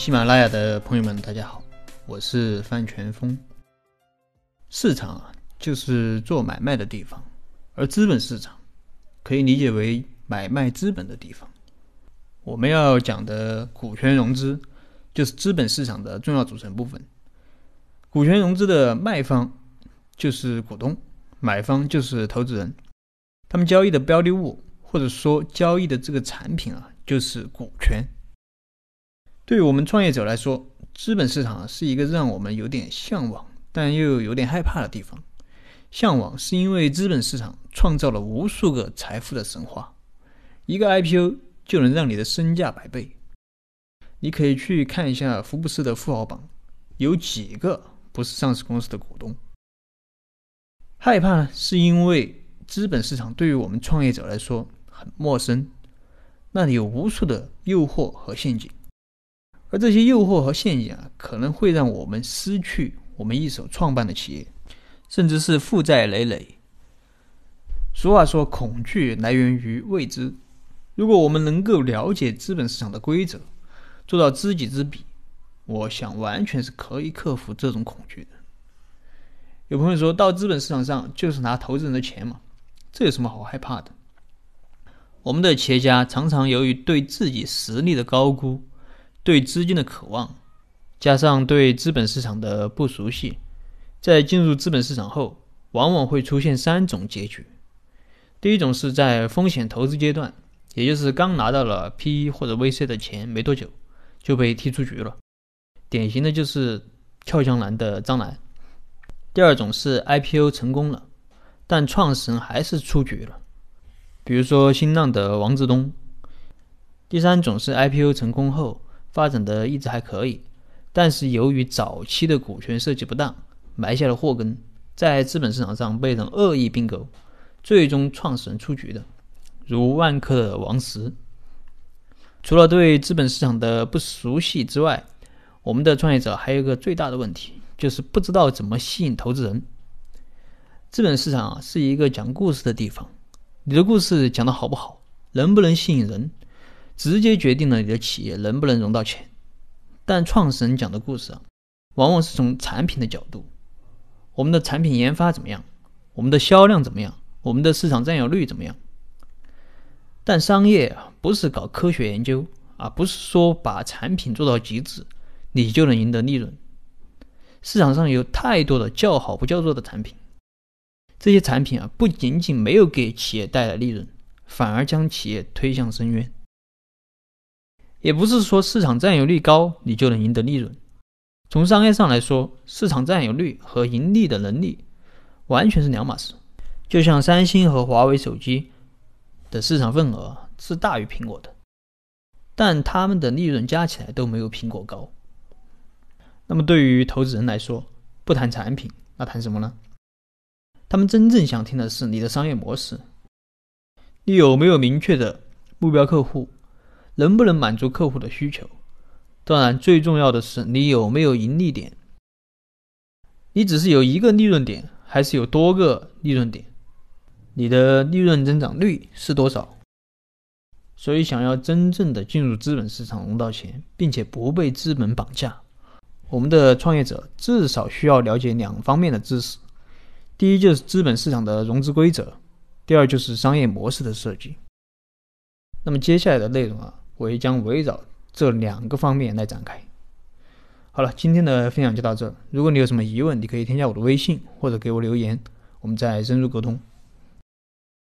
喜马拉雅的朋友们，大家好，我是范全峰。市场啊，就是做买卖的地方，而资本市场可以理解为买卖资本的地方。我们要讲的股权融资，就是资本市场的重要组成部分。股权融资的卖方就是股东，买方就是投资人。他们交易的标的物，或者说交易的这个产品啊，就是股权。对于我们创业者来说，资本市场是一个让我们有点向往，但又有点害怕的地方。向往是因为资本市场创造了无数个财富的神话，一个 IPO 就能让你的身价百倍。你可以去看一下福布斯的富豪榜，有几个不是上市公司的股东。害怕呢，是因为资本市场对于我们创业者来说很陌生，那里有无数的诱惑和陷阱。而这些诱惑和陷阱啊，可能会让我们失去我们一手创办的企业，甚至是负债累累。俗话说，恐惧来源于未知。如果我们能够了解资本市场的规则，做到知己知彼，我想完全是可以克服这种恐惧的。有朋友说到资本市场上就是拿投资人的钱嘛，这有什么好害怕的？我们的企业家常常由于对自己实力的高估。对资金的渴望，加上对资本市场的不熟悉，在进入资本市场后，往往会出现三种结局。第一种是在风险投资阶段，也就是刚拿到了 PE 或者 VC 的钱没多久，就被踢出局了，典型的就是俏江南的张楠。第二种是 IPO 成功了，但创始人还是出局了，比如说新浪的王志东。第三种是 IPO 成功后。发展的一直还可以，但是由于早期的股权设计不当，埋下了祸根，在资本市场上被人恶意并购，最终创始人出局的，如万科的王石。除了对资本市场的不熟悉之外，我们的创业者还有一个最大的问题，就是不知道怎么吸引投资人。资本市场啊是一个讲故事的地方，你的故事讲得好不好，能不能吸引人？直接决定了你的企业能不能融到钱，但创始人讲的故事啊，往往是从产品的角度，我们的产品研发怎么样，我们的销量怎么样，我们的市场占有率怎么样。但商业啊，不是搞科学研究啊，不是说把产品做到极致，你就能赢得利润。市场上有太多的叫好不叫座的产品，这些产品啊，不仅仅没有给企业带来利润，反而将企业推向深渊。也不是说市场占有率高你就能赢得利润。从商业上来说，市场占有率和盈利的能力完全是两码事。就像三星和华为手机的市场份额是大于苹果的，但他们的利润加起来都没有苹果高。那么对于投资人来说，不谈产品，那谈什么呢？他们真正想听的是你的商业模式，你有没有明确的目标客户？能不能满足客户的需求？当然，最重要的是你有没有盈利点。你只是有一个利润点，还是有多个利润点？你的利润增长率是多少？所以，想要真正的进入资本市场融到钱，并且不被资本绑架，我们的创业者至少需要了解两方面的知识：第一，就是资本市场的融资规则；第二，就是商业模式的设计。那么，接下来的内容啊。我也将围绕这两个方面来展开。好了，今天的分享就到这。如果你有什么疑问，你可以添加我的微信或者给我留言，我们再深入沟通。